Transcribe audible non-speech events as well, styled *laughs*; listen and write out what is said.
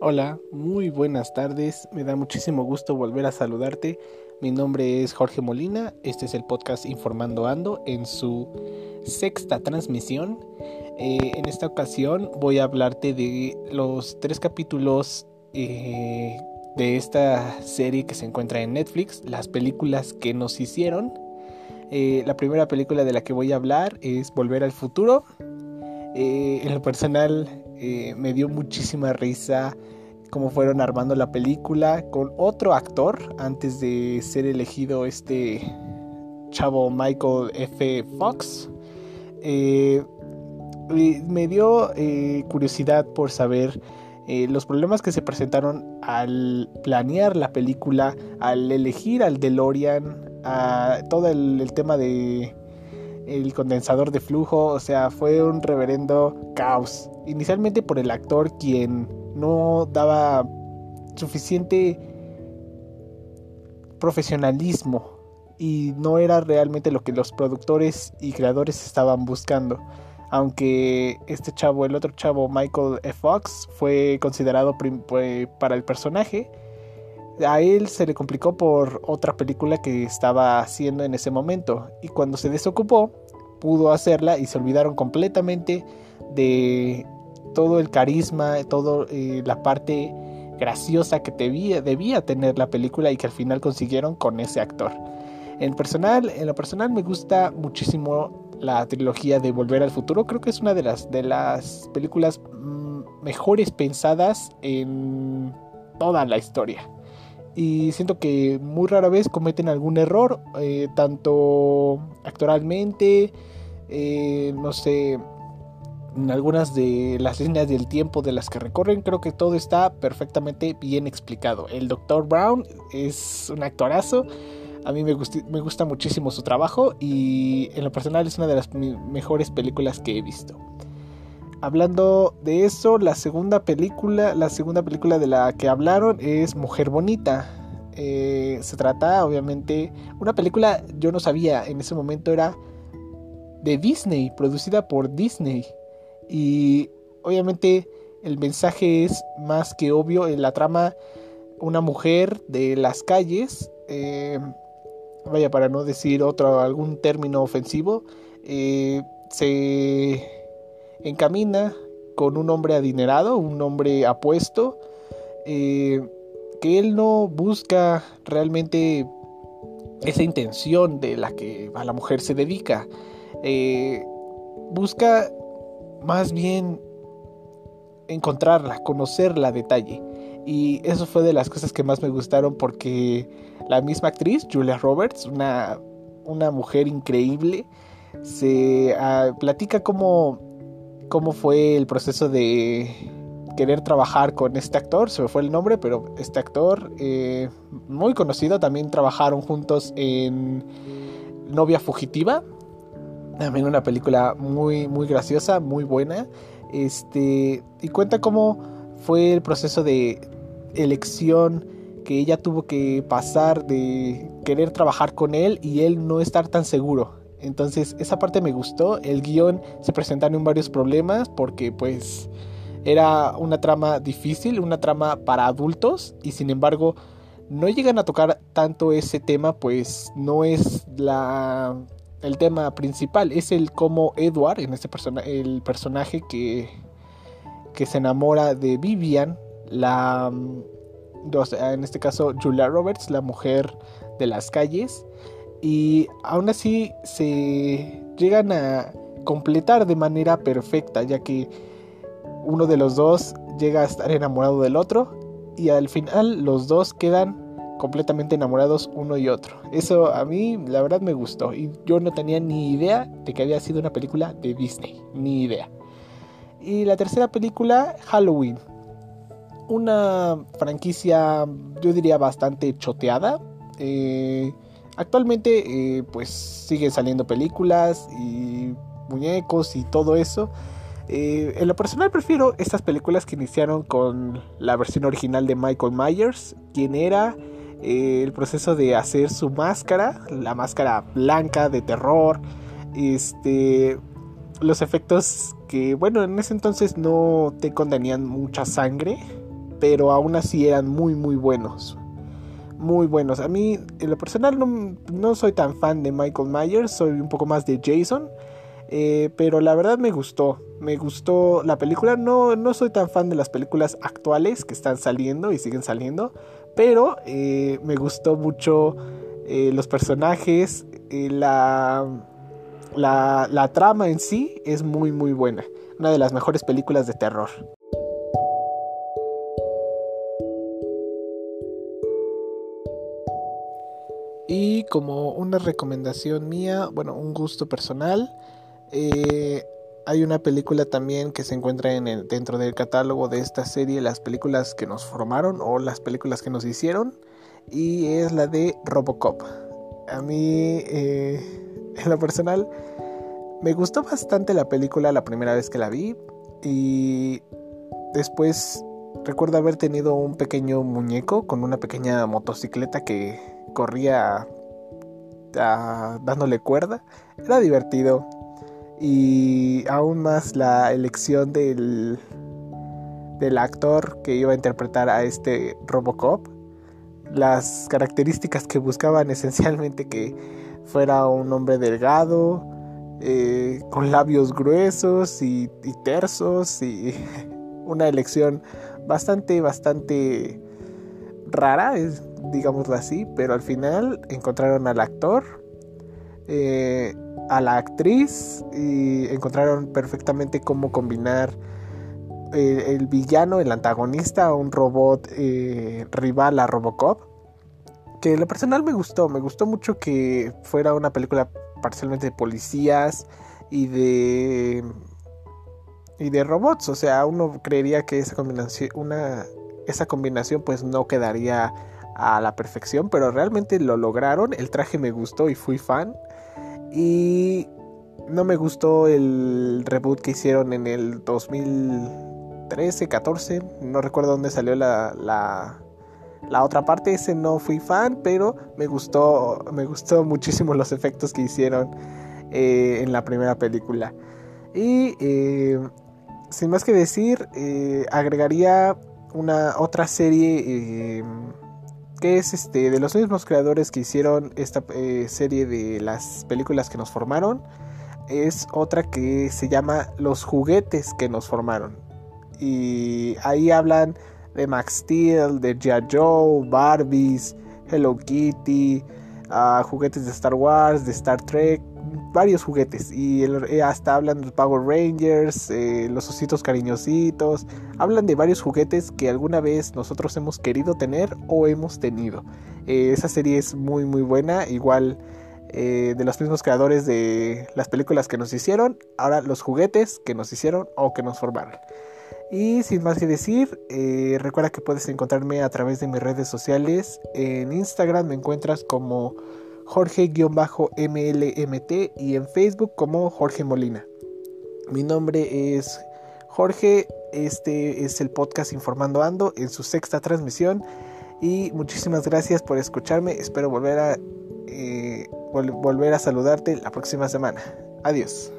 Hola, muy buenas tardes. Me da muchísimo gusto volver a saludarte. Mi nombre es Jorge Molina. Este es el podcast Informando Ando en su sexta transmisión. Eh, en esta ocasión voy a hablarte de los tres capítulos eh, de esta serie que se encuentra en Netflix, las películas que nos hicieron. Eh, la primera película de la que voy a hablar es Volver al Futuro. en lo personal eh, me dio muchísima risa cómo fueron armando la película con otro actor antes de ser elegido este chavo Michael F. Fox. Eh, me dio eh, curiosidad por saber los problemas que se presentaron al planear la película, al elegir al DeLorean, a todo el tema de el condensador de flujo, o sea, fue un reverendo caos. Inicialmente por el actor quien no daba suficiente profesionalismo y no era realmente lo que los productores y creadores estaban buscando. Aunque este chavo, el otro chavo, Michael F. Fox, fue considerado para el personaje, a él se le complicó por otra película que estaba haciendo en ese momento. Y cuando se desocupó, pudo hacerla y se olvidaron completamente de todo el carisma, toda eh, la parte graciosa que debía, tener la película y que al final consiguieron con ese actor. En personal, en lo personal me gusta muchísimo la trilogía de Volver al Futuro. Creo que es una de las, de las películas mm, mejores pensadas en toda la historia y siento que muy rara vez cometen algún error, eh, tanto actoralmente, eh, no sé, en algunas de las líneas del tiempo de las que recorren, creo que todo está perfectamente bien explicado. El Dr. Brown es un actorazo. A mí me, me gusta muchísimo su trabajo y en lo personal es una de las mejores películas que he visto. Hablando de eso, la segunda película, la segunda película de la que hablaron es Mujer Bonita. Eh, se trata, obviamente, una película, yo no sabía, en ese momento era de Disney, producida por Disney. Y obviamente el mensaje es más que obvio en la trama, una mujer de las calles, eh, vaya para no decir otro, algún término ofensivo, eh, se encamina con un hombre adinerado, un hombre apuesto, eh, que él no busca realmente esa intención de la que a la mujer se dedica. Eh, busca más bien encontrarla, conocerla a detalle. Y eso fue de las cosas que más me gustaron porque la misma actriz, Julia Roberts, una, una mujer increíble, se ah, platica cómo cómo fue el proceso de querer trabajar con este actor, se me fue el nombre, pero este actor eh, muy conocido, también trabajaron juntos en Novia Fugitiva, también una película muy, muy graciosa, muy buena, este, y cuenta cómo fue el proceso de elección que ella tuvo que pasar de querer trabajar con él y él no estar tan seguro entonces esa parte me gustó. El guion se presentaron varios problemas porque pues era una trama difícil, una trama para adultos y sin embargo no llegan a tocar tanto ese tema pues no es la el tema principal es el cómo Edward en este persona el personaje que que se enamora de Vivian la en este caso Julia Roberts la mujer de las calles y aún así se llegan a completar de manera perfecta, ya que uno de los dos llega a estar enamorado del otro y al final los dos quedan completamente enamorados uno y otro. Eso a mí la verdad me gustó y yo no tenía ni idea de que había sido una película de Disney, ni idea. Y la tercera película, Halloween. Una franquicia yo diría bastante choteada. Eh, Actualmente eh, pues siguen saliendo películas y muñecos y todo eso. Eh, en lo personal prefiero estas películas que iniciaron con la versión original de Michael Myers, quien era eh, el proceso de hacer su máscara, la máscara blanca de terror, este, los efectos que, bueno, en ese entonces no te contenían mucha sangre, pero aún así eran muy muy buenos. Muy buenos. A mí, en lo personal, no, soy tan fan de Michael Myers, soy un poco más de Jason. Eh, pero la verdad me gustó. Me gustó la película. No, no soy tan fan de las películas actuales que están saliendo y siguen saliendo. Pero eh, me gustó mucho eh, los personajes. la, la, la trama en sí es muy muy buena. Una de las mejores películas de terror. Como una recomendación mía, bueno, un gusto personal, eh, hay una película también que se encuentra en el, dentro del catálogo de esta serie, las películas que nos formaron o las películas que nos hicieron, y es la de Robocop. A mí, eh, *laughs* en lo personal, me gustó bastante la película la primera vez que la vi, y después recuerdo haber tenido un pequeño muñeco con una pequeña motocicleta que corría dándole cuerda. Era divertido. Y aún más la elección del, del actor que iba a interpretar a este Robocop. Las características que buscaban *laughs* esencialmente que fuera un hombre delgado, eh, con labios gruesos y, y tersos y *laughs* una elección bastante, bastante rara, es, digámoslo así, pero al final encontraron al actor, eh, a la actriz y encontraron perfectamente cómo combinar eh, el villano, el antagonista, un robot eh, rival a Robocop. Que lo personal me gustó, me gustó mucho que fuera una película parcialmente de policías y de y de robots, o sea, uno creería que esa combinación una esa combinación pues no quedaría a la perfección, pero realmente lo lograron. El traje me gustó y fui fan. Y no me gustó el reboot que hicieron en el 2013, 14. No recuerdo dónde salió la, la, otra parte. Ese no fui fan, pero me gustó, me gustó muchísimo los efectos que hicieron eh, en la primera película. Y eh, sin más que decir, eh, agregaría una otra serie eh, que es este de los mismos creadores que hicieron esta eh, serie de las películas que nos formaron es otra que se llama Los juguetes que nos formaron y ahí hablan de Max Steel, de G.I. Joe, Barbies, Hello Kitty, uh, juguetes de Star Wars, de Star Trek, varios juguetes y eh, hasta hablan de Power Rangers, eh, los ositos cariñositos, hablan de varios juguetes que alguna vez nosotros hemos querido tener o hemos tenido. Eh, esa serie es muy muy buena, igual de los mismos creadores de las películas que nos hicieron, ahora los juguetes que nos hicieron o que nos formaron. Y sin más que decir, recuerda que puedes encontrarme a través de mis redes sociales. En Instagram me encuentras como Jorge-MLMT y en Facebook como Jorge Molina. Mi nombre es Jorge, este es el podcast Informando Ando en su sexta transmisión y muchísimas gracias por escucharme, espero volver a, eh, volver a saludarte la próxima semana. Adiós.